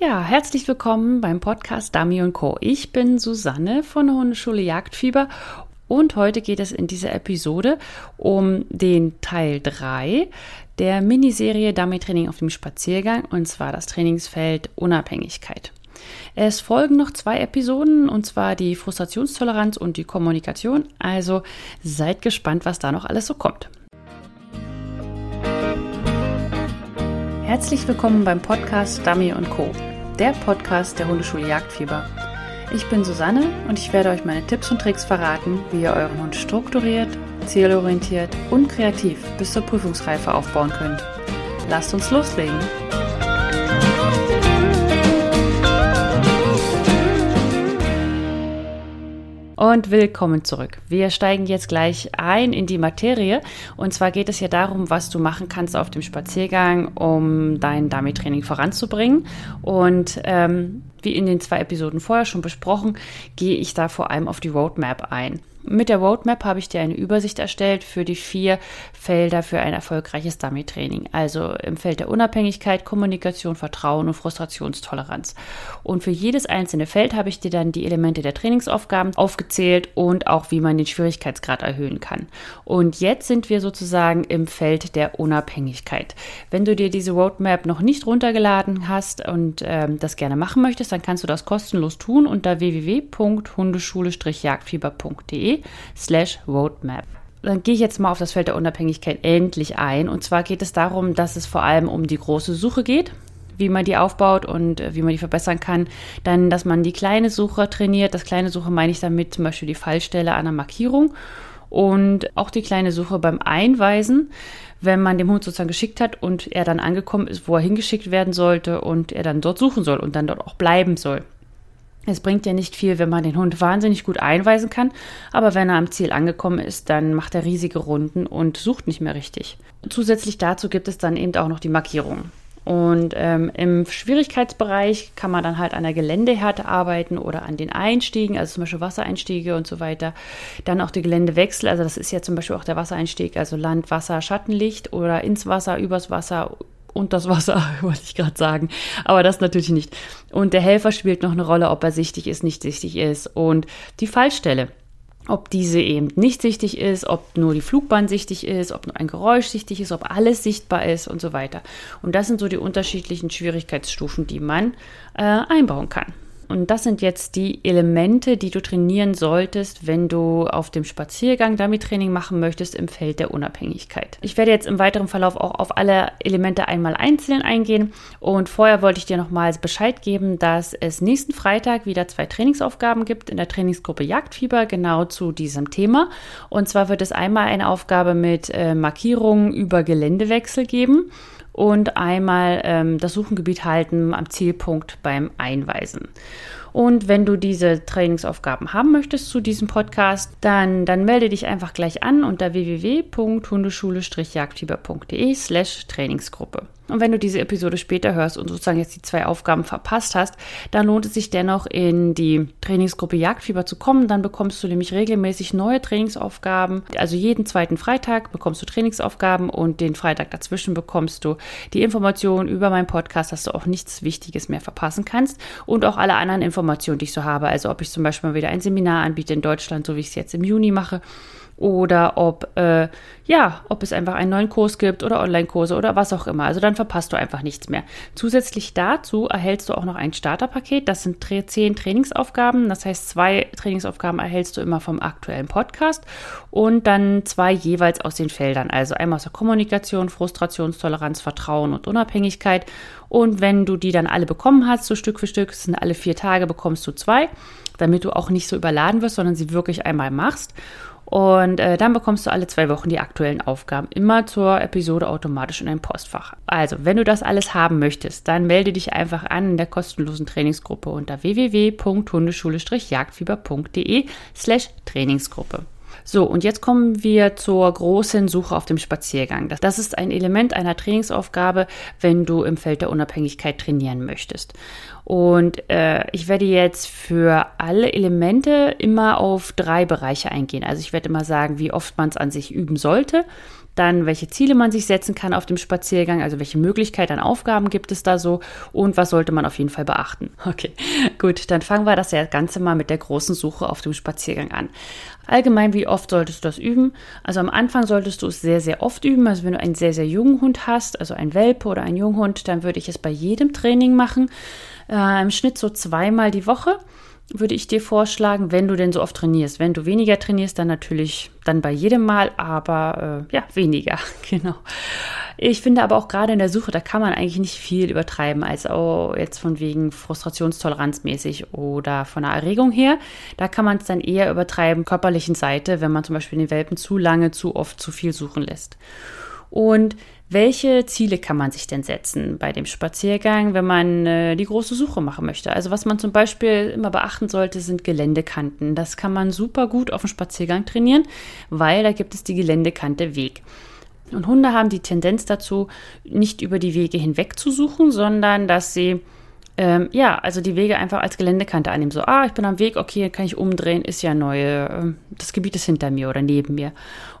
Ja, herzlich willkommen beim Podcast Dummy Co. Ich bin Susanne von der Hundeschule Jagdfieber und heute geht es in dieser Episode um den Teil 3 der Miniserie Dummy Training auf dem Spaziergang und zwar das Trainingsfeld Unabhängigkeit. Es folgen noch zwei Episoden und zwar die Frustrationstoleranz und die Kommunikation. Also seid gespannt, was da noch alles so kommt. Herzlich willkommen beim Podcast Dummy Co der Podcast der Hundeschule Jagdfieber. Ich bin Susanne und ich werde euch meine Tipps und Tricks verraten, wie ihr euren Hund strukturiert, zielorientiert und kreativ bis zur Prüfungsreife aufbauen könnt. Lasst uns loslegen! Und willkommen zurück. Wir steigen jetzt gleich ein in die Materie und zwar geht es hier darum, was du machen kannst auf dem Spaziergang, um dein Dummy-Training voranzubringen und ähm, wie in den zwei Episoden vorher schon besprochen, gehe ich da vor allem auf die Roadmap ein. Mit der Roadmap habe ich dir eine Übersicht erstellt für die vier Felder für ein erfolgreiches Dummy-Training. Also im Feld der Unabhängigkeit, Kommunikation, Vertrauen und Frustrationstoleranz. Und für jedes einzelne Feld habe ich dir dann die Elemente der Trainingsaufgaben aufgezählt und auch wie man den Schwierigkeitsgrad erhöhen kann. Und jetzt sind wir sozusagen im Feld der Unabhängigkeit. Wenn du dir diese Roadmap noch nicht runtergeladen hast und ähm, das gerne machen möchtest, dann kannst du das kostenlos tun unter www.hundeschule-jagdfieber.de slash roadmap. Dann gehe ich jetzt mal auf das Feld der Unabhängigkeit endlich ein. Und zwar geht es darum, dass es vor allem um die große Suche geht wie man die aufbaut und äh, wie man die verbessern kann. Dann, dass man die kleine Suche trainiert. Das kleine Suche meine ich damit zum Beispiel die Fallstelle der Markierung und auch die kleine Suche beim Einweisen, wenn man dem Hund sozusagen geschickt hat und er dann angekommen ist, wo er hingeschickt werden sollte und er dann dort suchen soll und dann dort auch bleiben soll. Es bringt ja nicht viel, wenn man den Hund wahnsinnig gut einweisen kann, aber wenn er am Ziel angekommen ist, dann macht er riesige Runden und sucht nicht mehr richtig. Zusätzlich dazu gibt es dann eben auch noch die Markierungen. Und ähm, im Schwierigkeitsbereich kann man dann halt an der Geländehärte arbeiten oder an den Einstiegen, also zum Beispiel Wassereinstiege und so weiter. Dann auch die Geländewechsel, also das ist ja zum Beispiel auch der Wassereinstieg, also Land, Wasser, Schattenlicht oder ins Wasser, übers Wasser und das Wasser, wollte ich gerade sagen. Aber das natürlich nicht. Und der Helfer spielt noch eine Rolle, ob er sichtig ist, nicht sichtig ist. Und die Fallstelle, ob diese eben nicht sichtig ist, ob nur die Flugbahn sichtig ist, ob nur ein Geräusch sichtig ist, ob alles sichtbar ist und so weiter. Und das sind so die unterschiedlichen Schwierigkeitsstufen, die man äh, einbauen kann. Und das sind jetzt die Elemente, die du trainieren solltest, wenn du auf dem Spaziergang damit Training machen möchtest im Feld der Unabhängigkeit. Ich werde jetzt im weiteren Verlauf auch auf alle Elemente einmal einzeln eingehen. Und vorher wollte ich dir nochmals Bescheid geben, dass es nächsten Freitag wieder zwei Trainingsaufgaben gibt in der Trainingsgruppe Jagdfieber genau zu diesem Thema. Und zwar wird es einmal eine Aufgabe mit äh, Markierungen über Geländewechsel geben und einmal ähm, das Suchengebiet halten am Zielpunkt beim Einweisen. Und wenn du diese Trainingsaufgaben haben möchtest zu diesem Podcast, dann, dann melde dich einfach gleich an unter www.hundeschule-jagdfieber.de slash Trainingsgruppe. Und wenn du diese Episode später hörst und sozusagen jetzt die zwei Aufgaben verpasst hast, dann lohnt es sich dennoch in die Trainingsgruppe Jagdfieber zu kommen. Dann bekommst du nämlich regelmäßig neue Trainingsaufgaben. Also jeden zweiten Freitag bekommst du Trainingsaufgaben und den Freitag dazwischen bekommst du die Informationen über meinen Podcast, dass du auch nichts Wichtiges mehr verpassen kannst und auch alle anderen Informationen, die ich so habe. Also ob ich zum Beispiel mal wieder ein Seminar anbiete in Deutschland, so wie ich es jetzt im Juni mache oder ob, äh, ja, ob es einfach einen neuen Kurs gibt oder Online-Kurse oder was auch immer. Also dann verpasst du einfach nichts mehr. Zusätzlich dazu erhältst du auch noch ein Starterpaket. Das sind zehn Trainingsaufgaben. Das heißt, zwei Trainingsaufgaben erhältst du immer vom aktuellen Podcast und dann zwei jeweils aus den Feldern. Also einmal aus der Kommunikation, Frustrationstoleranz, Vertrauen und Unabhängigkeit. Und wenn du die dann alle bekommen hast, so Stück für Stück, sind alle vier Tage, bekommst du zwei, damit du auch nicht so überladen wirst, sondern sie wirklich einmal machst. Und äh, dann bekommst du alle zwei Wochen die aktuellen Aufgaben immer zur Episode automatisch in dein Postfach. Also, wenn du das alles haben möchtest, dann melde dich einfach an in der kostenlosen Trainingsgruppe unter www.hundeschule-jagdfieber.de slash Trainingsgruppe. So, und jetzt kommen wir zur großen Suche auf dem Spaziergang. Das ist ein Element einer Trainingsaufgabe, wenn du im Feld der Unabhängigkeit trainieren möchtest. Und äh, ich werde jetzt für alle Elemente immer auf drei Bereiche eingehen. Also ich werde immer sagen, wie oft man es an sich üben sollte. Dann welche Ziele man sich setzen kann auf dem Spaziergang, also welche Möglichkeiten an Aufgaben gibt es da so und was sollte man auf jeden Fall beachten. Okay, gut, dann fangen wir das Ganze mal mit der großen Suche auf dem Spaziergang an. Allgemein, wie oft solltest du das üben? Also am Anfang solltest du es sehr, sehr oft üben. Also wenn du einen sehr, sehr jungen Hund hast, also ein Welpe oder ein Junghund, dann würde ich es bei jedem Training machen. Äh, Im Schnitt so zweimal die Woche würde ich dir vorschlagen, wenn du denn so oft trainierst. Wenn du weniger trainierst, dann natürlich dann bei jedem Mal, aber äh, ja, weniger, genau. Ich finde aber auch gerade in der Suche, da kann man eigentlich nicht viel übertreiben, als auch jetzt von wegen Frustrationstoleranzmäßig oder von der Erregung her. Da kann man es dann eher übertreiben, körperlichen Seite, wenn man zum Beispiel den Welpen zu lange, zu oft, zu viel suchen lässt. Und welche Ziele kann man sich denn setzen bei dem Spaziergang, wenn man äh, die große Suche machen möchte? Also was man zum Beispiel immer beachten sollte, sind Geländekanten. Das kann man super gut auf dem Spaziergang trainieren, weil da gibt es die Geländekante Weg. Und Hunde haben die Tendenz dazu, nicht über die Wege hinweg zu suchen, sondern dass sie ähm, ja, also die Wege einfach als Geländekante annehmen. So, ah, ich bin am Weg, okay, kann ich umdrehen, ist ja neu. Äh, das Gebiet ist hinter mir oder neben mir.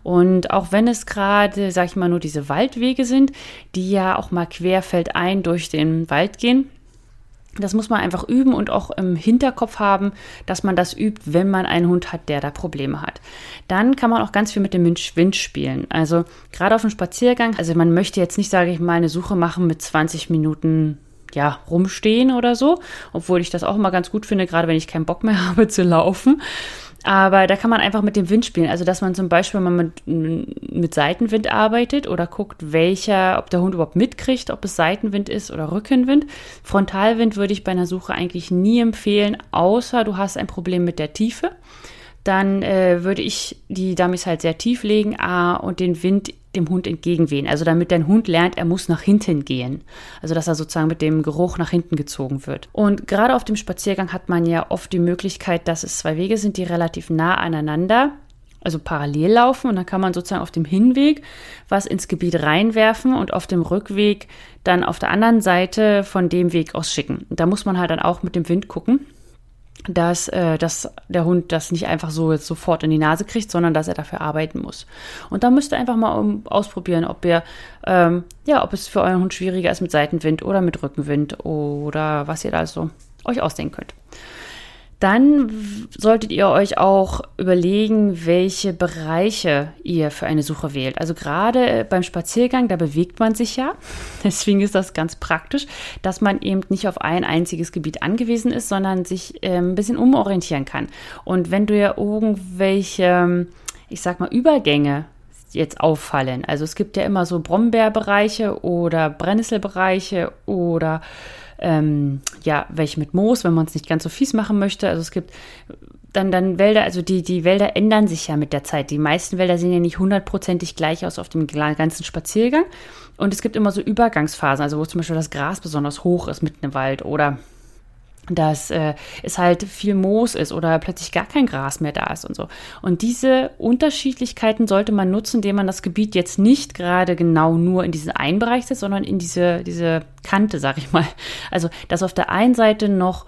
Und auch wenn es gerade, sag ich mal, nur diese Waldwege sind, die ja auch mal querfeldein durch den Wald gehen, das muss man einfach üben und auch im Hinterkopf haben, dass man das übt, wenn man einen Hund hat, der da Probleme hat. Dann kann man auch ganz viel mit dem Wind spielen. Also gerade auf dem Spaziergang, also man möchte jetzt nicht, sage ich mal, eine Suche machen mit 20 Minuten ja, rumstehen oder so, obwohl ich das auch immer ganz gut finde, gerade wenn ich keinen Bock mehr habe zu laufen. Aber da kann man einfach mit dem Wind spielen. Also, dass man zum Beispiel mal mit, mit Seitenwind arbeitet oder guckt, welcher, ob der Hund überhaupt mitkriegt, ob es Seitenwind ist oder Rückenwind. Frontalwind würde ich bei einer Suche eigentlich nie empfehlen, außer du hast ein Problem mit der Tiefe dann äh, würde ich die Dummies halt sehr tief legen ah, und den Wind dem Hund entgegenwehen. Also damit dein Hund lernt, er muss nach hinten gehen. Also dass er sozusagen mit dem Geruch nach hinten gezogen wird. Und gerade auf dem Spaziergang hat man ja oft die Möglichkeit, dass es zwei Wege sind, die relativ nah aneinander also parallel laufen und dann kann man sozusagen auf dem Hinweg was ins Gebiet reinwerfen und auf dem Rückweg dann auf der anderen Seite von dem Weg aus schicken. Da muss man halt dann auch mit dem Wind gucken, dass, äh, dass der Hund das nicht einfach so jetzt sofort in die Nase kriegt, sondern dass er dafür arbeiten muss. Und da müsst ihr einfach mal um, ausprobieren, ob ihr, ähm, ja, ob es für euren Hund schwieriger ist mit Seitenwind oder mit Rückenwind oder was ihr da so euch ausdenken könnt. Dann solltet ihr euch auch überlegen, welche Bereiche ihr für eine Suche wählt. Also gerade beim Spaziergang, da bewegt man sich ja. Deswegen ist das ganz praktisch, dass man eben nicht auf ein einziges Gebiet angewiesen ist, sondern sich äh, ein bisschen umorientieren kann. Und wenn du ja irgendwelche, ich sag mal, Übergänge jetzt auffallen. Also es gibt ja immer so Brombeerbereiche oder Brennnesselbereiche oder ähm, ja, welche mit Moos, wenn man es nicht ganz so fies machen möchte. Also es gibt dann, dann Wälder, also die, die Wälder ändern sich ja mit der Zeit. Die meisten Wälder sehen ja nicht hundertprozentig gleich aus auf dem ganzen Spaziergang. Und es gibt immer so Übergangsphasen, also wo zum Beispiel das Gras besonders hoch ist mitten im Wald oder dass äh, es halt viel Moos ist oder plötzlich gar kein Gras mehr da ist und so. Und diese Unterschiedlichkeiten sollte man nutzen, indem man das Gebiet jetzt nicht gerade genau nur in diesen einen Bereich setzt, sondern in diese, diese Kante, sag ich mal. Also, dass auf der einen Seite noch,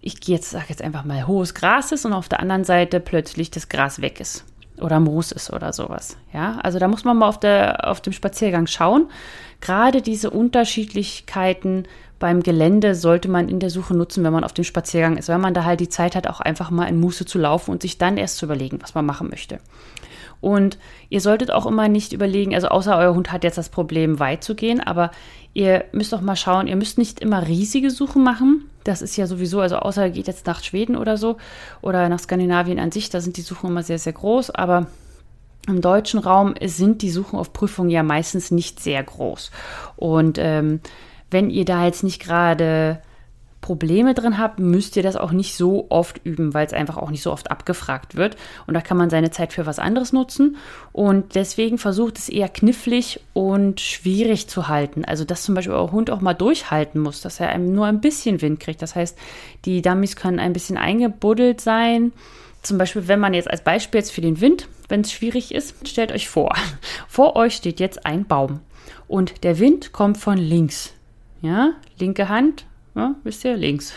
ich gehe jetzt, sag jetzt einfach mal, hohes Gras ist und auf der anderen Seite plötzlich das Gras weg ist oder Moos ist oder sowas. Ja, also da muss man mal auf, der, auf dem Spaziergang schauen. Gerade diese Unterschiedlichkeiten beim Gelände sollte man in der Suche nutzen, wenn man auf dem Spaziergang ist, weil man da halt die Zeit hat, auch einfach mal in Muße zu laufen und sich dann erst zu überlegen, was man machen möchte. Und ihr solltet auch immer nicht überlegen, also außer euer Hund hat jetzt das Problem, weit zu gehen, aber ihr müsst auch mal schauen, ihr müsst nicht immer riesige Suchen machen. Das ist ja sowieso, also außer ihr geht jetzt nach Schweden oder so oder nach Skandinavien an sich, da sind die Suchen immer sehr, sehr groß, aber im deutschen Raum sind die Suchen auf Prüfung ja meistens nicht sehr groß. Und ähm, wenn ihr da jetzt nicht gerade Probleme drin habt, müsst ihr das auch nicht so oft üben, weil es einfach auch nicht so oft abgefragt wird. Und da kann man seine Zeit für was anderes nutzen. Und deswegen versucht es eher knifflig und schwierig zu halten. Also, dass zum Beispiel euer Hund auch mal durchhalten muss, dass er einem nur ein bisschen Wind kriegt. Das heißt, die Dummies können ein bisschen eingebuddelt sein. Zum Beispiel, wenn man jetzt als Beispiel jetzt für den Wind, wenn es schwierig ist, stellt euch vor, vor euch steht jetzt ein Baum und der Wind kommt von links. Ja, linke Hand, ja, wisst ihr, links.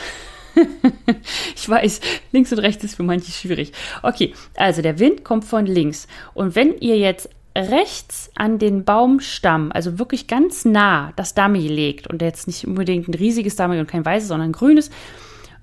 ich weiß, links und rechts ist für manche schwierig. Okay, also der Wind kommt von links. Und wenn ihr jetzt rechts an den Baumstamm, also wirklich ganz nah, das Dummy legt und jetzt nicht unbedingt ein riesiges Dummy und kein weißes, sondern ein grünes,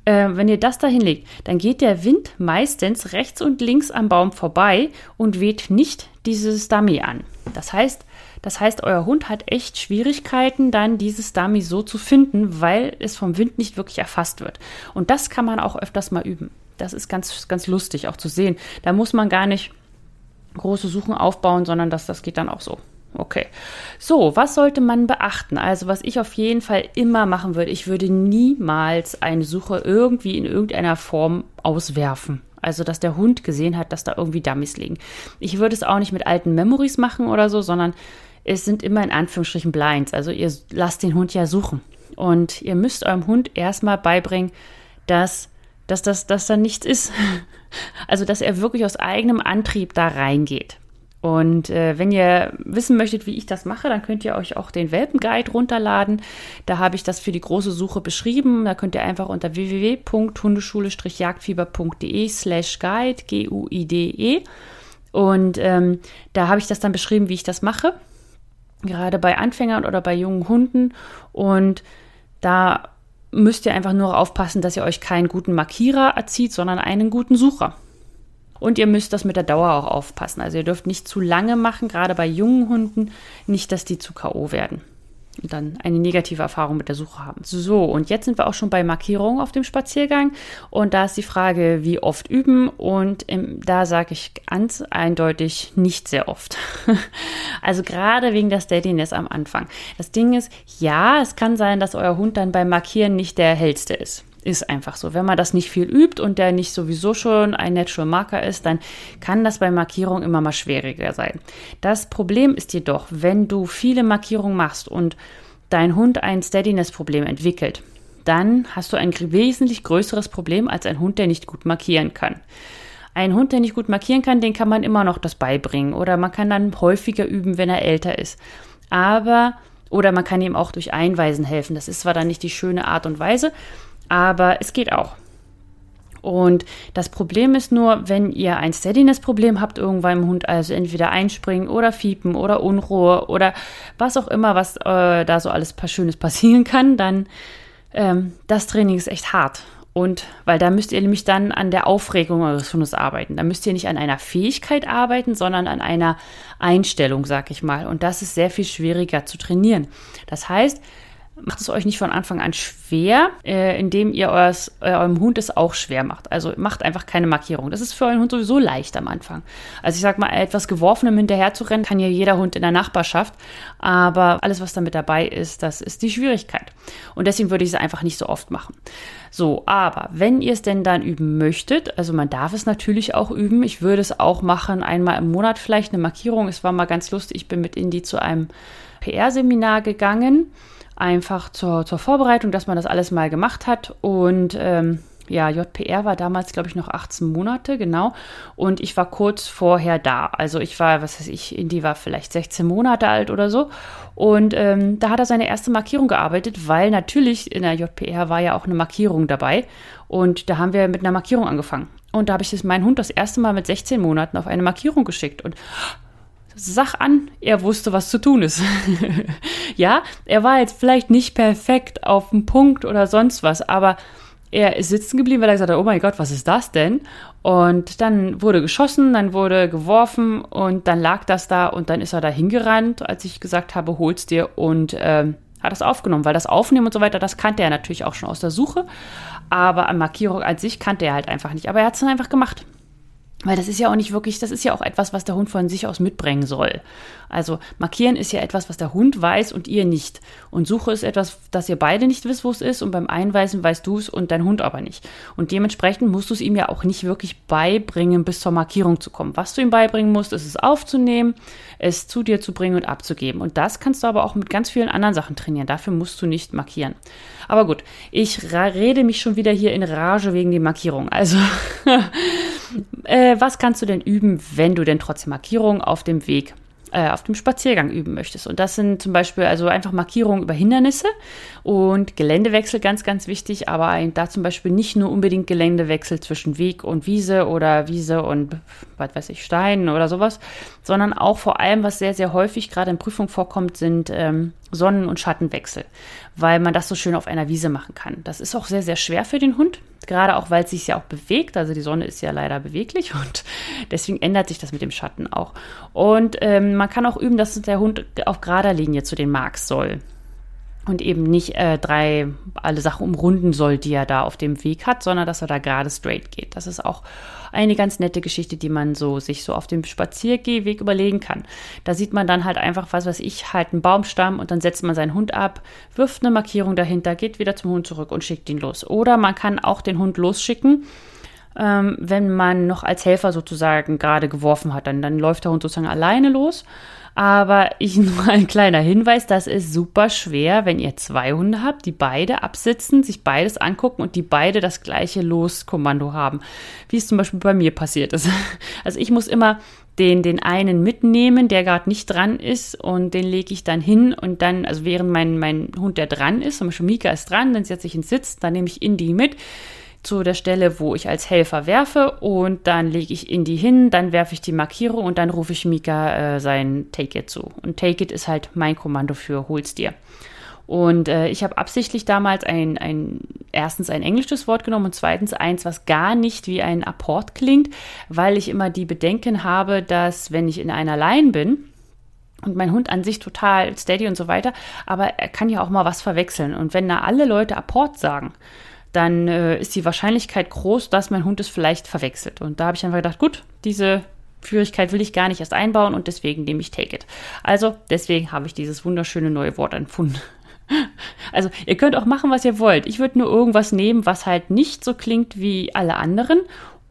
äh, wenn ihr das da hinlegt, dann geht der Wind meistens rechts und links am Baum vorbei und weht nicht dieses Dummy an. Das heißt, das heißt, euer Hund hat echt Schwierigkeiten, dann dieses Dummy so zu finden, weil es vom Wind nicht wirklich erfasst wird. Und das kann man auch öfters mal üben. Das ist ganz, ganz lustig auch zu sehen. Da muss man gar nicht große Suchen aufbauen, sondern das, das geht dann auch so. Okay. So, was sollte man beachten? Also, was ich auf jeden Fall immer machen würde, ich würde niemals eine Suche irgendwie in irgendeiner Form auswerfen. Also, dass der Hund gesehen hat, dass da irgendwie Dummies liegen. Ich würde es auch nicht mit alten Memories machen oder so, sondern es sind immer in Anführungsstrichen Blinds. Also, ihr lasst den Hund ja suchen. Und ihr müsst eurem Hund erstmal beibringen, dass, dass das dass da nichts ist. Also, dass er wirklich aus eigenem Antrieb da reingeht. Und äh, wenn ihr wissen möchtet, wie ich das mache, dann könnt ihr euch auch den Welpenguide runterladen. Da habe ich das für die große Suche beschrieben. Da könnt ihr einfach unter www.hundeschule-jagdfieber.de slash guide, G-U-I-D-E. Und ähm, da habe ich das dann beschrieben, wie ich das mache. Gerade bei Anfängern oder bei jungen Hunden. Und da müsst ihr einfach nur aufpassen, dass ihr euch keinen guten Markierer erzieht, sondern einen guten Sucher. Und ihr müsst das mit der Dauer auch aufpassen. Also ihr dürft nicht zu lange machen, gerade bei jungen Hunden, nicht, dass die zu K.O. werden und dann eine negative Erfahrung mit der Suche haben. So, und jetzt sind wir auch schon bei Markierungen auf dem Spaziergang. Und da ist die Frage, wie oft üben. Und im, da sage ich ganz eindeutig nicht sehr oft. also gerade wegen der Steadiness am Anfang. Das Ding ist, ja, es kann sein, dass euer Hund dann beim Markieren nicht der hellste ist. Ist einfach so. Wenn man das nicht viel übt und der nicht sowieso schon ein Natural Marker ist, dann kann das bei Markierung immer mal schwieriger sein. Das Problem ist jedoch, wenn du viele Markierungen machst und dein Hund ein Steadiness-Problem entwickelt, dann hast du ein wesentlich größeres Problem als ein Hund, der nicht gut markieren kann. Ein Hund, der nicht gut markieren kann, den kann man immer noch das beibringen oder man kann dann häufiger üben, wenn er älter ist. Aber oder man kann ihm auch durch Einweisen helfen. Das ist zwar dann nicht die schöne Art und Weise, aber es geht auch. Und das Problem ist nur, wenn ihr ein Steadiness-Problem habt irgendwann im Hund, also entweder einspringen oder fiepen oder Unruhe oder was auch immer, was äh, da so alles Schönes passieren kann, dann ähm, das Training ist echt hart. Und weil da müsst ihr nämlich dann an der Aufregung eures Hundes arbeiten. Da müsst ihr nicht an einer Fähigkeit arbeiten, sondern an einer Einstellung, sag ich mal. Und das ist sehr viel schwieriger zu trainieren. Das heißt, macht es euch nicht von Anfang an schwer, äh, indem ihr eures, äh, eurem Hund es auch schwer macht. Also macht einfach keine Markierung. Das ist für euren Hund sowieso leicht am Anfang. Also ich sag mal, etwas Geworfenem hinterher zu rennen, kann ja jeder Hund in der Nachbarschaft. Aber alles, was damit dabei ist, das ist die Schwierigkeit. Und deswegen würde ich es einfach nicht so oft machen. So, aber wenn ihr es denn dann üben möchtet, also man darf es natürlich auch üben. Ich würde es auch machen, einmal im Monat vielleicht eine Markierung. Es war mal ganz lustig. Ich bin mit Indy zu einem PR-Seminar gegangen einfach zur, zur Vorbereitung, dass man das alles mal gemacht hat. Und ähm, ja, JPR war damals, glaube ich, noch 18 Monate, genau. Und ich war kurz vorher da. Also ich war, was weiß ich, Indy war vielleicht 16 Monate alt oder so. Und ähm, da hat er seine erste Markierung gearbeitet, weil natürlich in der JPR war ja auch eine Markierung dabei. Und da haben wir mit einer Markierung angefangen. Und da habe ich meinen Hund das erste Mal mit 16 Monaten auf eine Markierung geschickt. Und Sach an, er wusste, was zu tun ist. ja, er war jetzt vielleicht nicht perfekt auf dem Punkt oder sonst was, aber er ist sitzen geblieben, weil er gesagt hat, oh mein Gott, was ist das denn? Und dann wurde geschossen, dann wurde geworfen und dann lag das da und dann ist er da hingerannt, als ich gesagt habe, hol's dir und ähm, hat das aufgenommen, weil das Aufnehmen und so weiter, das kannte er natürlich auch schon aus der Suche, aber an Markierung an sich kannte er halt einfach nicht, aber er hat es dann einfach gemacht. Weil das ist ja auch nicht wirklich, das ist ja auch etwas, was der Hund von sich aus mitbringen soll. Also markieren ist ja etwas, was der Hund weiß und ihr nicht. Und Suche ist etwas, das ihr beide nicht wisst, wo es ist. Und beim Einweisen weißt du es und dein Hund aber nicht. Und dementsprechend musst du es ihm ja auch nicht wirklich beibringen, bis zur Markierung zu kommen. Was du ihm beibringen musst, ist es aufzunehmen, es zu dir zu bringen und abzugeben. Und das kannst du aber auch mit ganz vielen anderen Sachen trainieren. Dafür musst du nicht markieren. Aber gut, ich rede mich schon wieder hier in Rage wegen der Markierung. Also, äh, was kannst du denn üben, wenn du denn trotzdem Markierungen auf dem Weg äh, auf dem Spaziergang üben möchtest. Und das sind zum Beispiel also einfach Markierungen über Hindernisse und Geländewechsel ganz, ganz wichtig, aber da zum Beispiel nicht nur unbedingt Geländewechsel zwischen Weg und Wiese oder Wiese und was weiß ich, Steinen oder sowas, sondern auch vor allem, was sehr, sehr häufig gerade in Prüfung vorkommt, sind ähm, Sonnen- und Schattenwechsel, weil man das so schön auf einer Wiese machen kann. Das ist auch sehr, sehr schwer für den Hund, gerade auch, weil es sich ja auch bewegt. Also die Sonne ist ja leider beweglich und deswegen ändert sich das mit dem Schatten auch. Und ähm, man kann auch üben, dass der Hund auf gerader Linie zu den Marks soll und eben nicht äh, drei alle Sachen umrunden soll, die er da auf dem Weg hat, sondern dass er da gerade straight geht. Das ist auch eine ganz nette Geschichte, die man so sich so auf dem Spaziergehweg überlegen kann. Da sieht man dann halt einfach, was weiß ich, halt einen Baumstamm und dann setzt man seinen Hund ab, wirft eine Markierung dahinter, geht wieder zum Hund zurück und schickt ihn los. Oder man kann auch den Hund losschicken, ähm, wenn man noch als Helfer sozusagen gerade geworfen hat. Dann, dann läuft der Hund sozusagen alleine los aber ich nur ein kleiner Hinweis, das ist super schwer, wenn ihr zwei Hunde habt, die beide absitzen, sich beides angucken und die beide das gleiche Loskommando haben. Wie es zum Beispiel bei mir passiert ist. Also ich muss immer den, den einen mitnehmen, der gerade nicht dran ist und den lege ich dann hin und dann, also während mein, mein Hund, der dran ist, zum Beispiel Mika ist dran, dann setze ich ihn Sitz, dann nehme ich Indy mit zu der Stelle, wo ich als Helfer werfe und dann lege ich Indy hin, dann werfe ich die Markierung und dann rufe ich Mika äh, sein Take It zu. Und Take It ist halt mein Kommando für hol's dir. Und äh, ich habe absichtlich damals ein, ein, erstens ein englisches Wort genommen und zweitens eins, was gar nicht wie ein Apport klingt, weil ich immer die Bedenken habe, dass wenn ich in einer Line bin, und mein Hund an sich total steady und so weiter, aber er kann ja auch mal was verwechseln. Und wenn da alle Leute Apport sagen, dann äh, ist die Wahrscheinlichkeit groß, dass mein Hund es vielleicht verwechselt. Und da habe ich einfach gedacht, gut, diese Schwierigkeit will ich gar nicht erst einbauen und deswegen nehme ich Take It. Also deswegen habe ich dieses wunderschöne neue Wort empfunden. Also ihr könnt auch machen, was ihr wollt. Ich würde nur irgendwas nehmen, was halt nicht so klingt wie alle anderen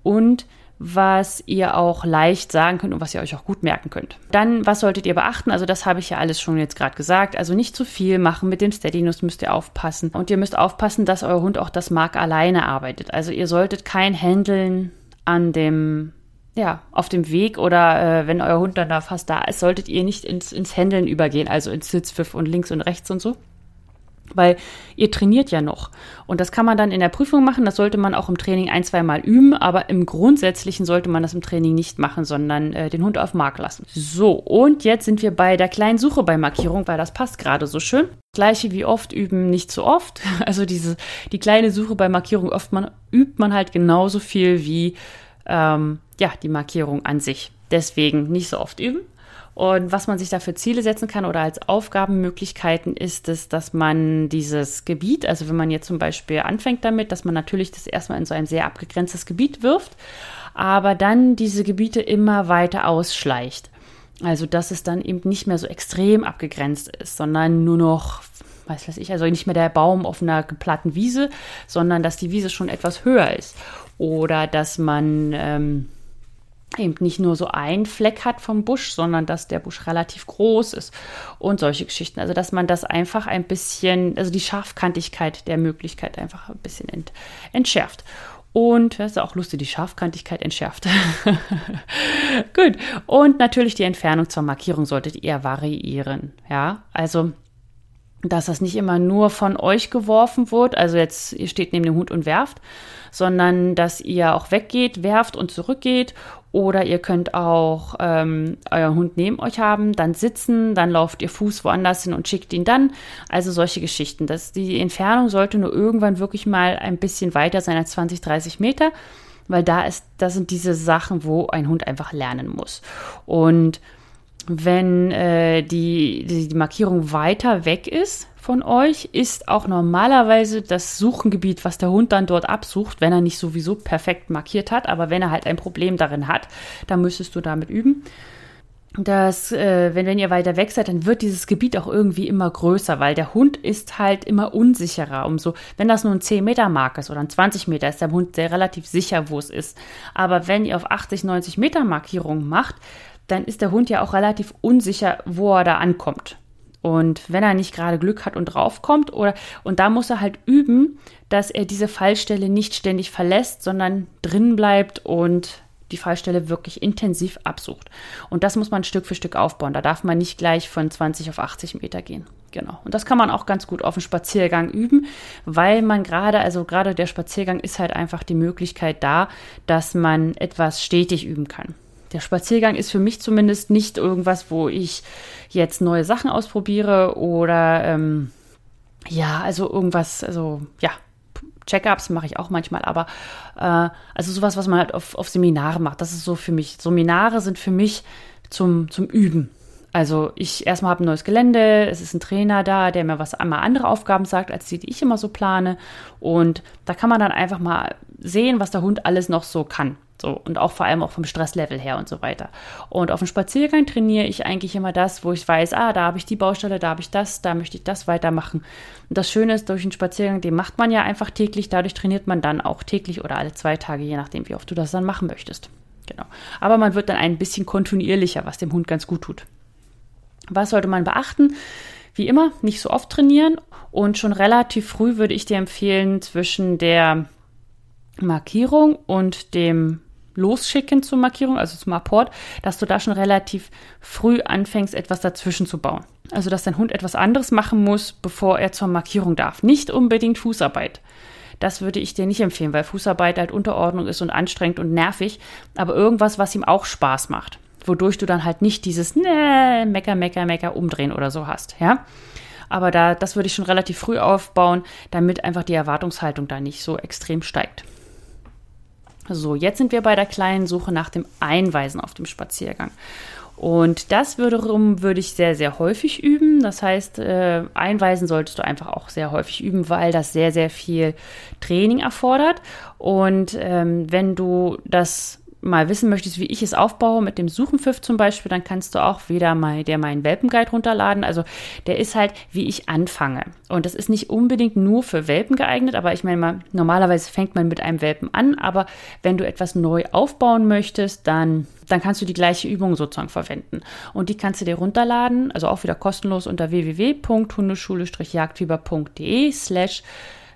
und was ihr auch leicht sagen könnt und was ihr euch auch gut merken könnt. Dann, was solltet ihr beachten? Also das habe ich ja alles schon jetzt gerade gesagt. Also nicht zu viel machen mit dem Steadiness müsst ihr aufpassen. Und ihr müsst aufpassen, dass euer Hund auch das Mark alleine arbeitet. Also ihr solltet kein Händeln an dem ja, auf dem Weg oder äh, wenn euer Hund dann da fast da ist, solltet ihr nicht ins, ins Händeln übergehen, also ins Sitzpfiff und links und rechts und so weil ihr trainiert ja noch. Und das kann man dann in der Prüfung machen, das sollte man auch im Training ein, zwei Mal üben, aber im Grundsätzlichen sollte man das im Training nicht machen, sondern äh, den Hund auf Mark lassen. So, und jetzt sind wir bei der kleinen Suche bei Markierung, weil das passt gerade so schön. Gleiche wie oft üben, nicht so oft. Also diese, die kleine Suche bei Markierung oft man, übt man halt genauso viel wie ähm, ja, die Markierung an sich. Deswegen nicht so oft üben. Und was man sich da für Ziele setzen kann oder als Aufgabenmöglichkeiten ist es, dass man dieses Gebiet, also wenn man jetzt zum Beispiel anfängt damit, dass man natürlich das erstmal in so ein sehr abgegrenztes Gebiet wirft, aber dann diese Gebiete immer weiter ausschleicht. Also dass es dann eben nicht mehr so extrem abgegrenzt ist, sondern nur noch, weiß weiß ich, also nicht mehr der Baum auf einer geplatten Wiese, sondern dass die Wiese schon etwas höher ist. Oder dass man ähm, eben nicht nur so ein Fleck hat vom Busch, sondern dass der Busch relativ groß ist und solche Geschichten. Also dass man das einfach ein bisschen, also die Scharfkantigkeit der Möglichkeit einfach ein bisschen ent, entschärft. Und das ist auch lustig, die Scharfkantigkeit entschärft. Gut. Und natürlich die Entfernung zur Markierung solltet ihr variieren. Ja, also dass das nicht immer nur von euch geworfen wird, also jetzt ihr steht neben dem Hund und werft, sondern dass ihr auch weggeht, werft und zurückgeht oder ihr könnt auch ähm, euren Hund neben euch haben, dann sitzen, dann lauft ihr Fuß woanders hin und schickt ihn dann. Also solche Geschichten. Das, die Entfernung sollte nur irgendwann wirklich mal ein bisschen weiter sein als 20, 30 Meter, weil da ist, da sind diese Sachen, wo ein Hund einfach lernen muss. Und wenn äh, die, die, die Markierung weiter weg ist von euch, ist auch normalerweise das Suchengebiet, was der Hund dann dort absucht, wenn er nicht sowieso perfekt markiert hat, aber wenn er halt ein Problem darin hat, dann müsstest du damit üben. Dass, äh, wenn, wenn ihr weiter weg seid, dann wird dieses Gebiet auch irgendwie immer größer, weil der Hund ist halt immer unsicherer. Umso, wenn das nur ein 10 Meter Mark ist oder ein 20 Meter, ist der Hund sehr relativ sicher, wo es ist. Aber wenn ihr auf 80, 90 Meter Markierungen macht, dann ist der Hund ja auch relativ unsicher, wo er da ankommt. Und wenn er nicht gerade Glück hat und draufkommt, oder und da muss er halt üben, dass er diese Fallstelle nicht ständig verlässt, sondern drin bleibt und die Fallstelle wirklich intensiv absucht. Und das muss man Stück für Stück aufbauen. Da darf man nicht gleich von 20 auf 80 Meter gehen. Genau. Und das kann man auch ganz gut auf dem Spaziergang üben, weil man gerade, also gerade der Spaziergang ist halt einfach die Möglichkeit da, dass man etwas stetig üben kann. Der Spaziergang ist für mich zumindest nicht irgendwas, wo ich jetzt neue Sachen ausprobiere oder ähm, ja, also irgendwas, also ja, Check-ups mache ich auch manchmal, aber äh, also sowas, was man halt auf, auf Seminare macht, das ist so für mich. Seminare sind für mich zum, zum Üben. Also ich erstmal habe ein neues Gelände, es ist ein Trainer da, der mir was einmal andere Aufgaben sagt, als die, die ich immer so plane. Und da kann man dann einfach mal sehen, was der Hund alles noch so kann. So, und auch vor allem auch vom Stresslevel her und so weiter. Und auf dem Spaziergang trainiere ich eigentlich immer das, wo ich weiß, ah, da habe ich die Baustelle, da habe ich das, da möchte ich das weitermachen. Und das Schöne ist, durch den Spaziergang, den macht man ja einfach täglich, dadurch trainiert man dann auch täglich oder alle zwei Tage, je nachdem, wie oft du das dann machen möchtest. Genau. Aber man wird dann ein bisschen kontinuierlicher, was dem Hund ganz gut tut. Was sollte man beachten? Wie immer, nicht so oft trainieren und schon relativ früh würde ich dir empfehlen, zwischen der Markierung und dem Losschicken zur Markierung, also zum Apport, dass du da schon relativ früh anfängst, etwas dazwischen zu bauen. Also, dass dein Hund etwas anderes machen muss, bevor er zur Markierung darf. Nicht unbedingt Fußarbeit. Das würde ich dir nicht empfehlen, weil Fußarbeit halt Unterordnung ist und anstrengend und nervig, aber irgendwas, was ihm auch Spaß macht wodurch du dann halt nicht dieses ne, Mecker, Mecker, Mecker umdrehen oder so hast, ja. Aber da, das würde ich schon relativ früh aufbauen, damit einfach die Erwartungshaltung da nicht so extrem steigt. So, jetzt sind wir bei der kleinen Suche nach dem Einweisen auf dem Spaziergang. Und das wiederum würde ich sehr, sehr häufig üben. Das heißt, äh, einweisen solltest du einfach auch sehr häufig üben, weil das sehr, sehr viel Training erfordert. Und ähm, wenn du das mal wissen möchtest, wie ich es aufbaue mit dem Suchenpfiff zum Beispiel, dann kannst du auch wieder mal der meinen Welpenguide runterladen. Also der ist halt, wie ich anfange. Und das ist nicht unbedingt nur für Welpen geeignet, aber ich meine mal, normalerweise fängt man mit einem Welpen an, aber wenn du etwas neu aufbauen möchtest, dann, dann kannst du die gleiche Übung sozusagen verwenden. Und die kannst du dir runterladen, also auch wieder kostenlos unter www.hundeschule-jagdfieber.de slash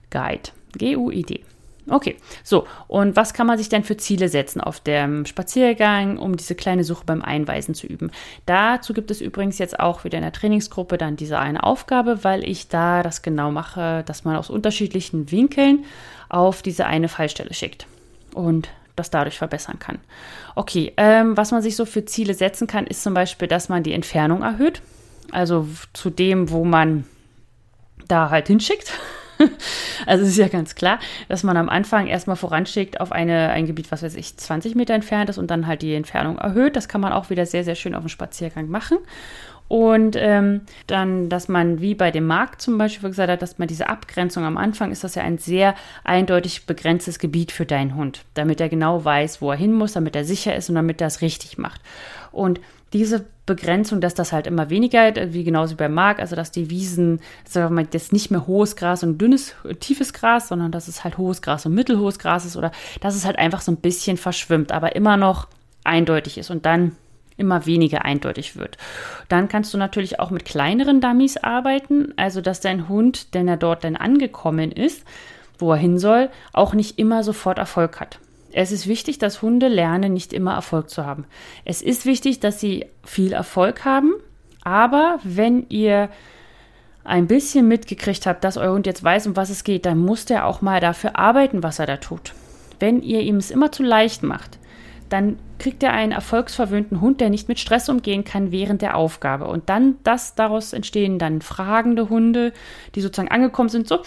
guide. G-U-I-D. Okay, so. Und was kann man sich denn für Ziele setzen auf dem Spaziergang, um diese kleine Suche beim Einweisen zu üben? Dazu gibt es übrigens jetzt auch wieder in der Trainingsgruppe dann diese eine Aufgabe, weil ich da das genau mache, dass man aus unterschiedlichen Winkeln auf diese eine Fallstelle schickt und das dadurch verbessern kann. Okay, ähm, was man sich so für Ziele setzen kann, ist zum Beispiel, dass man die Entfernung erhöht. Also zu dem, wo man da halt hinschickt. also es ist ja ganz klar, dass man am Anfang erstmal voranschickt auf eine, ein Gebiet, was weiß ich, 20 Meter entfernt ist und dann halt die Entfernung erhöht. Das kann man auch wieder sehr, sehr schön auf dem Spaziergang machen. Und ähm, dann, dass man wie bei dem Markt zum Beispiel gesagt hat, dass man diese Abgrenzung am Anfang ist das ja ein sehr eindeutig begrenztes Gebiet für deinen Hund, damit er genau weiß, wo er hin muss, damit er sicher ist und damit er es richtig macht. Und diese Begrenzung, dass das halt immer weniger, wie genauso beim Mark, also dass die Wiesen, sagen wir mal, das nicht mehr hohes Gras und dünnes, tiefes Gras, sondern dass es halt hohes Gras und mittelhohes Gras ist oder dass es halt einfach so ein bisschen verschwimmt, aber immer noch eindeutig ist und dann immer weniger eindeutig wird. Dann kannst du natürlich auch mit kleineren Dummies arbeiten, also dass dein Hund, wenn er dort dann angekommen ist, wo er hin soll, auch nicht immer sofort Erfolg hat. Es ist wichtig, dass Hunde lernen, nicht immer Erfolg zu haben. Es ist wichtig, dass sie viel Erfolg haben, aber wenn ihr ein bisschen mitgekriegt habt, dass euer Hund jetzt weiß, um was es geht, dann muss der auch mal dafür arbeiten, was er da tut. Wenn ihr ihm es immer zu leicht macht, dann kriegt er einen erfolgsverwöhnten Hund, der nicht mit Stress umgehen kann während der Aufgabe. Und dann, das daraus entstehen dann fragende Hunde, die sozusagen angekommen sind, so,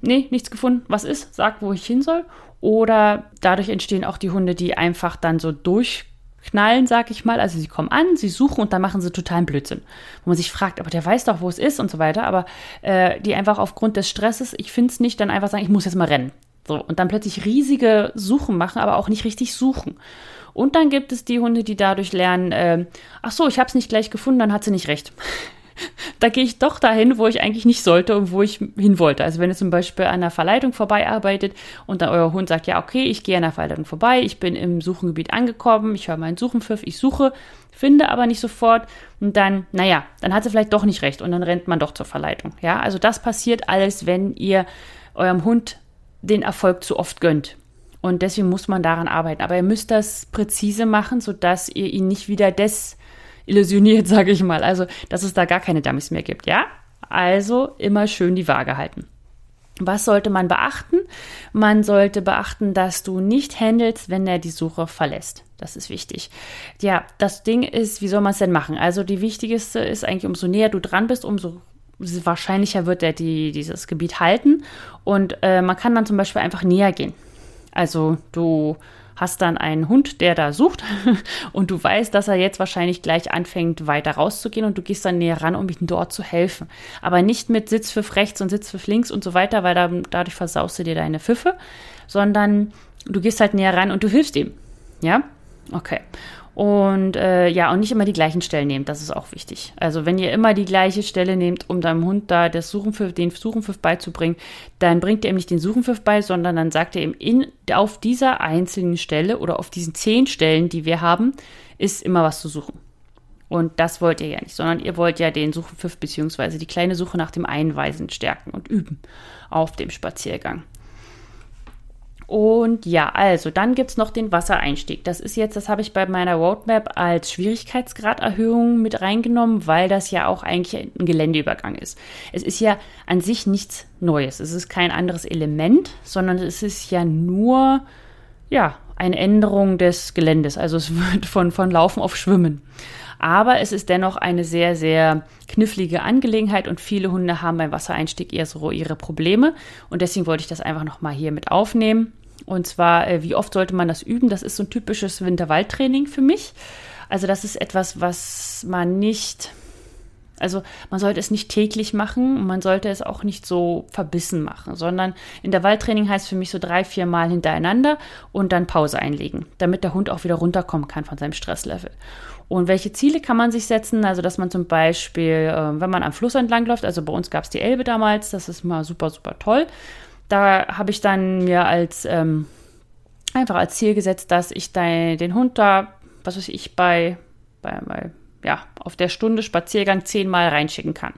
nee, nichts gefunden, was ist, sag, wo ich hin soll. Oder dadurch entstehen auch die Hunde, die einfach dann so durchknallen, sag ich mal. Also sie kommen an, sie suchen und dann machen sie totalen Blödsinn. Wo man sich fragt, aber der weiß doch, wo es ist und so weiter. Aber äh, die einfach aufgrund des Stresses, ich finde es nicht, dann einfach sagen, ich muss jetzt mal rennen. So, und dann plötzlich riesige Suchen machen, aber auch nicht richtig suchen. Und dann gibt es die Hunde, die dadurch lernen, äh, ach so, ich habe es nicht gleich gefunden, dann hat sie nicht recht da gehe ich doch dahin, wo ich eigentlich nicht sollte und wo ich hin wollte. Also wenn ihr zum Beispiel an der Verleitung vorbeiarbeitet und dann euer Hund sagt, ja, okay, ich gehe an der Verleitung vorbei, ich bin im Suchengebiet angekommen, ich höre meinen Suchenpfiff, ich suche, finde aber nicht sofort und dann, naja, dann hat sie vielleicht doch nicht recht und dann rennt man doch zur Verleitung. Ja, also das passiert alles, wenn ihr eurem Hund den Erfolg zu oft gönnt. Und deswegen muss man daran arbeiten. Aber ihr müsst das präzise machen, sodass ihr ihn nicht wieder desillusioniert, sage ich mal. Also, dass es da gar keine Dummies mehr gibt, ja? Also immer schön die Waage halten. Was sollte man beachten? Man sollte beachten, dass du nicht handelst, wenn er die Suche verlässt. Das ist wichtig. Ja, das Ding ist, wie soll man es denn machen? Also die wichtigste ist eigentlich, umso näher du dran bist, umso wahrscheinlicher wird er die, dieses Gebiet halten. Und äh, man kann dann zum Beispiel einfach näher gehen. Also du hast dann einen Hund, der da sucht und du weißt, dass er jetzt wahrscheinlich gleich anfängt, weiter rauszugehen und du gehst dann näher ran, um ihm dort zu helfen. Aber nicht mit Sitz für rechts und Sitz für links und so weiter, weil dann, dadurch versaust du dir deine Pfiffe, sondern du gehst halt näher ran und du hilfst ihm. Ja? Okay. Und äh, ja, und nicht immer die gleichen Stellen nehmt, das ist auch wichtig. Also wenn ihr immer die gleiche Stelle nehmt, um deinem Hund da das Suchenpfiff, den Suchenpfiff beizubringen, dann bringt ihr ihm nicht den Suchenpfiff bei, sondern dann sagt ihr ihm, in, auf dieser einzelnen Stelle oder auf diesen zehn Stellen, die wir haben, ist immer was zu suchen. Und das wollt ihr ja nicht, sondern ihr wollt ja den Suchenpfiff bzw. die kleine Suche nach dem Einweisen stärken und üben auf dem Spaziergang. Und ja, also dann gibt es noch den Wassereinstieg. Das ist jetzt, das habe ich bei meiner Roadmap als Schwierigkeitsgraderhöhung mit reingenommen, weil das ja auch eigentlich ein Geländeübergang ist. Es ist ja an sich nichts Neues. Es ist kein anderes Element, sondern es ist ja nur, ja, eine Änderung des Geländes. Also es wird von, von Laufen auf Schwimmen. Aber es ist dennoch eine sehr, sehr knifflige Angelegenheit und viele Hunde haben beim Wassereinstieg eher so ihre Probleme. Und deswegen wollte ich das einfach nochmal hier mit aufnehmen. Und zwar, äh, wie oft sollte man das üben? Das ist so ein typisches Winterwaldtraining für mich. Also das ist etwas, was man nicht, also man sollte es nicht täglich machen und man sollte es auch nicht so verbissen machen, sondern Intervalltraining heißt für mich so drei, vier Mal hintereinander und dann Pause einlegen, damit der Hund auch wieder runterkommen kann von seinem Stresslevel. Und welche Ziele kann man sich setzen? Also, dass man zum Beispiel, äh, wenn man am Fluss entlang läuft, also bei uns gab es die Elbe damals, das ist mal super, super toll da habe ich dann mir als ähm, einfach als Ziel gesetzt, dass ich dein, den Hund da, was weiß ich, bei, bei, bei ja, auf der Stunde Spaziergang zehnmal reinschicken kann.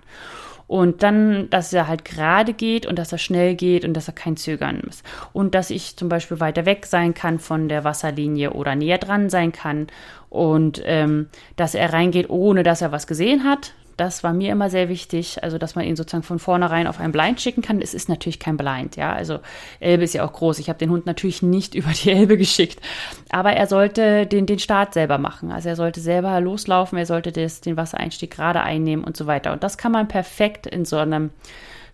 Und dann, dass er halt gerade geht und dass er schnell geht und dass er kein Zögern muss. Und dass ich zum Beispiel weiter weg sein kann von der Wasserlinie oder näher dran sein kann. Und ähm, dass er reingeht, ohne dass er was gesehen hat. Das war mir immer sehr wichtig, also dass man ihn sozusagen von vornherein auf ein Blind schicken kann. Es ist natürlich kein Blind, ja. Also Elbe ist ja auch groß. Ich habe den Hund natürlich nicht über die Elbe geschickt, aber er sollte den, den Start selber machen. Also er sollte selber loslaufen, er sollte das, den Wassereinstieg gerade einnehmen und so weiter. Und das kann man perfekt in so einem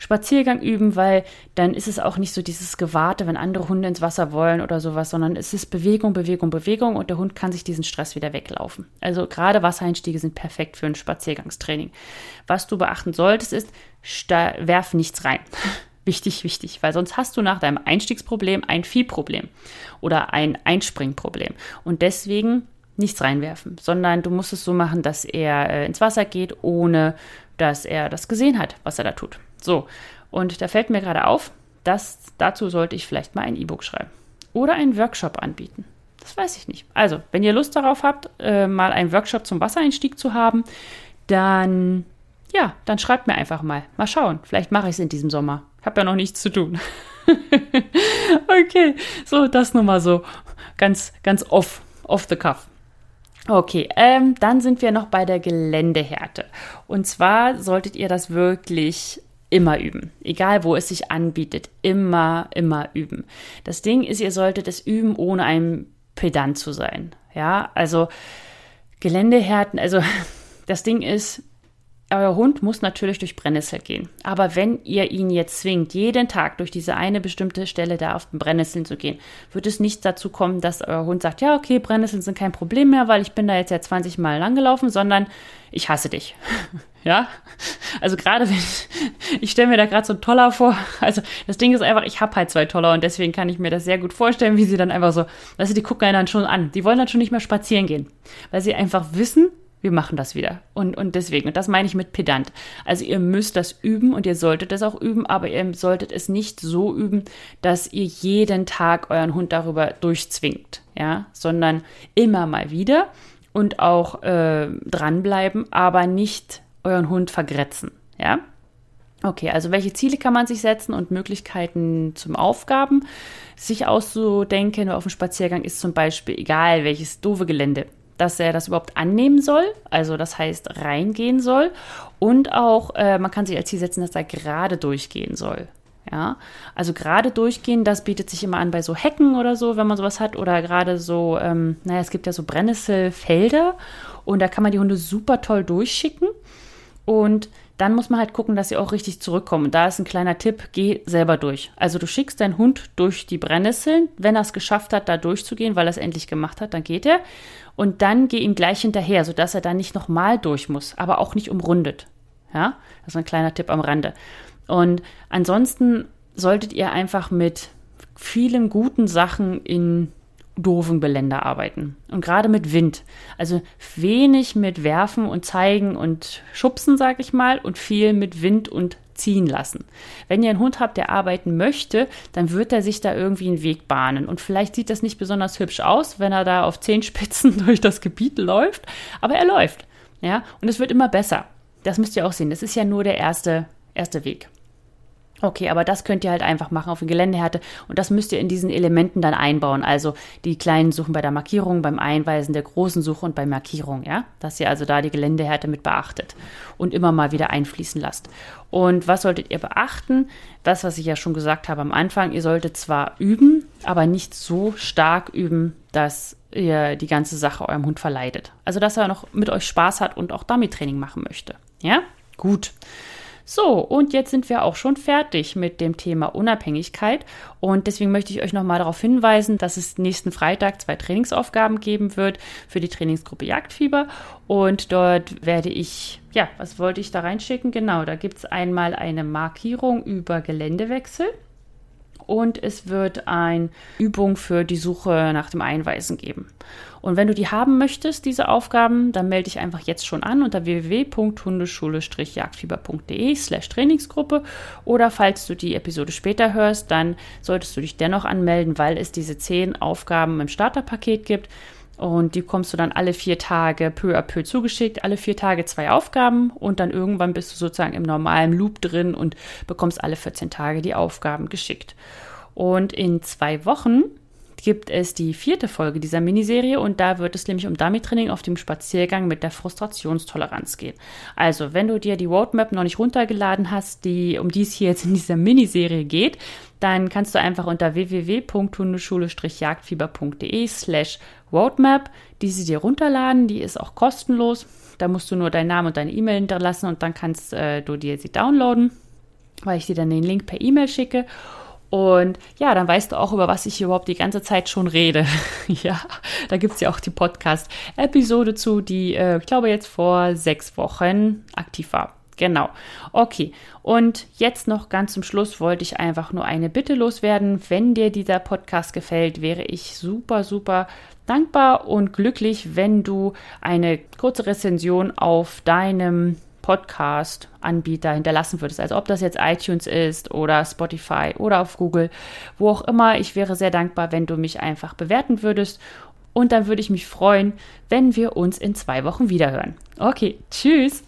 Spaziergang üben, weil dann ist es auch nicht so dieses Gewarte, wenn andere Hunde ins Wasser wollen oder sowas, sondern es ist Bewegung, Bewegung, Bewegung und der Hund kann sich diesen Stress wieder weglaufen. Also gerade Wassereinstiege sind perfekt für ein Spaziergangstraining. Was du beachten solltest, ist, werf nichts rein. Wichtig, wichtig, weil sonst hast du nach deinem Einstiegsproblem ein Viehproblem oder ein Einspringproblem. Und deswegen nichts reinwerfen, sondern du musst es so machen, dass er äh, ins Wasser geht, ohne dass er das gesehen hat, was er da tut. So, und da fällt mir gerade auf, dass dazu sollte ich vielleicht mal ein E-Book schreiben oder einen Workshop anbieten. Das weiß ich nicht. Also, wenn ihr Lust darauf habt, äh, mal einen Workshop zum Wassereinstieg zu haben, dann ja, dann schreibt mir einfach mal. Mal schauen. Vielleicht mache ich es in diesem Sommer. Ich habe ja noch nichts zu tun. okay, so das nur mal so ganz ganz off off the cuff. Okay, ähm, dann sind wir noch bei der Geländehärte. Und zwar solltet ihr das wirklich immer üben. Egal, wo es sich anbietet. Immer, immer üben. Das Ding ist, ihr solltet es üben, ohne ein Pedant zu sein. Ja, also Geländehärten, also das Ding ist, euer Hund muss natürlich durch Brennnessel gehen. Aber wenn ihr ihn jetzt zwingt, jeden Tag durch diese eine bestimmte Stelle da auf den Brennnesseln zu gehen, wird es nicht dazu kommen, dass euer Hund sagt, ja, okay, Brennnesseln sind kein Problem mehr, weil ich bin da jetzt ja 20 Mal langgelaufen, sondern ich hasse dich. ja? Also gerade wenn ich, stelle mir da gerade so ein Toller vor. Also das Ding ist einfach, ich habe halt zwei Toller und deswegen kann ich mir das sehr gut vorstellen, wie sie dann einfach so, weißt du, die gucken einen dann schon an. Die wollen dann schon nicht mehr spazieren gehen, weil sie einfach wissen, wir machen das wieder. Und, und deswegen, und das meine ich mit pedant. Also ihr müsst das üben und ihr solltet es auch üben, aber ihr solltet es nicht so üben, dass ihr jeden Tag euren Hund darüber durchzwingt, ja, sondern immer mal wieder und auch äh, dranbleiben, aber nicht euren Hund vergrätzen, ja. Okay, also welche Ziele kann man sich setzen und Möglichkeiten zum Aufgaben sich auszudenken auf dem Spaziergang ist zum Beispiel egal welches doofe Gelände, dass er das überhaupt annehmen soll, also das heißt reingehen soll und auch äh, man kann sich als Ziel setzen, dass er gerade durchgehen soll. Ja, also gerade durchgehen, das bietet sich immer an bei so Hecken oder so, wenn man sowas hat, oder gerade so, ähm, naja, es gibt ja so Brennnesselfelder und da kann man die Hunde super toll durchschicken. Und dann muss man halt gucken, dass sie auch richtig zurückkommen. Und da ist ein kleiner Tipp, geh selber durch. Also du schickst deinen Hund durch die Brennnesseln. Wenn er es geschafft hat, da durchzugehen, weil er es endlich gemacht hat, dann geht er. Und dann geh ihm gleich hinterher, sodass er dann nicht nochmal durch muss, aber auch nicht umrundet. Ja, das ist ein kleiner Tipp am Rande. Und ansonsten solltet ihr einfach mit vielen guten Sachen in doofen Geländer arbeiten. Und gerade mit Wind. Also wenig mit Werfen und Zeigen und Schubsen, sag ich mal, und viel mit Wind und ziehen lassen. Wenn ihr einen Hund habt, der arbeiten möchte, dann wird er sich da irgendwie einen Weg bahnen. Und vielleicht sieht das nicht besonders hübsch aus, wenn er da auf Zehenspitzen durch das Gebiet läuft, aber er läuft. Ja, und es wird immer besser. Das müsst ihr auch sehen. Das ist ja nur der erste, erste Weg. Okay, aber das könnt ihr halt einfach machen auf den Geländehärte und das müsst ihr in diesen Elementen dann einbauen. Also die kleinen Suchen bei der Markierung, beim Einweisen der großen Suche und bei Markierung, ja, dass ihr also da die Geländehärte mit beachtet und immer mal wieder einfließen lasst. Und was solltet ihr beachten? Das, was ich ja schon gesagt habe am Anfang, ihr solltet zwar üben, aber nicht so stark üben, dass ihr die ganze Sache eurem Hund verleidet. Also dass er noch mit euch Spaß hat und auch damit Training machen möchte. Ja, gut. So, und jetzt sind wir auch schon fertig mit dem Thema Unabhängigkeit. Und deswegen möchte ich euch nochmal darauf hinweisen, dass es nächsten Freitag zwei Trainingsaufgaben geben wird für die Trainingsgruppe Jagdfieber. Und dort werde ich, ja, was wollte ich da reinschicken? Genau, da gibt es einmal eine Markierung über Geländewechsel und es wird eine Übung für die Suche nach dem Einweisen geben. Und wenn du die haben möchtest, diese Aufgaben, dann melde dich einfach jetzt schon an unter www.hundeschule-jagdfieber.de slash Trainingsgruppe oder falls du die Episode später hörst, dann solltest du dich dennoch anmelden, weil es diese zehn Aufgaben im Starterpaket gibt. Und die kommst du dann alle vier Tage peu à peu zugeschickt, alle vier Tage zwei Aufgaben und dann irgendwann bist du sozusagen im normalen Loop drin und bekommst alle 14 Tage die Aufgaben geschickt. Und in zwei Wochen gibt es die vierte Folge dieser Miniserie und da wird es nämlich um Dummy-Training auf dem Spaziergang mit der Frustrationstoleranz gehen. Also, wenn du dir die Roadmap noch nicht runtergeladen hast, die, um die es hier jetzt in dieser Miniserie geht, dann kannst du einfach unter www.hundeschule-jagdfieber.de slash roadmap diese dir runterladen. Die ist auch kostenlos. Da musst du nur deinen Namen und deine E-Mail hinterlassen und dann kannst äh, du dir sie downloaden, weil ich dir dann den Link per E-Mail schicke. Und ja, dann weißt du auch, über was ich hier überhaupt die ganze Zeit schon rede. ja, da gibt es ja auch die Podcast-Episode zu, die, äh, ich glaube, jetzt vor sechs Wochen aktiv war. Genau. Okay. Und jetzt noch ganz zum Schluss wollte ich einfach nur eine Bitte loswerden. Wenn dir dieser Podcast gefällt, wäre ich super, super dankbar und glücklich, wenn du eine kurze Rezension auf deinem Podcast-Anbieter hinterlassen würdest. Also ob das jetzt iTunes ist oder Spotify oder auf Google, wo auch immer. Ich wäre sehr dankbar, wenn du mich einfach bewerten würdest. Und dann würde ich mich freuen, wenn wir uns in zwei Wochen wiederhören. Okay, tschüss.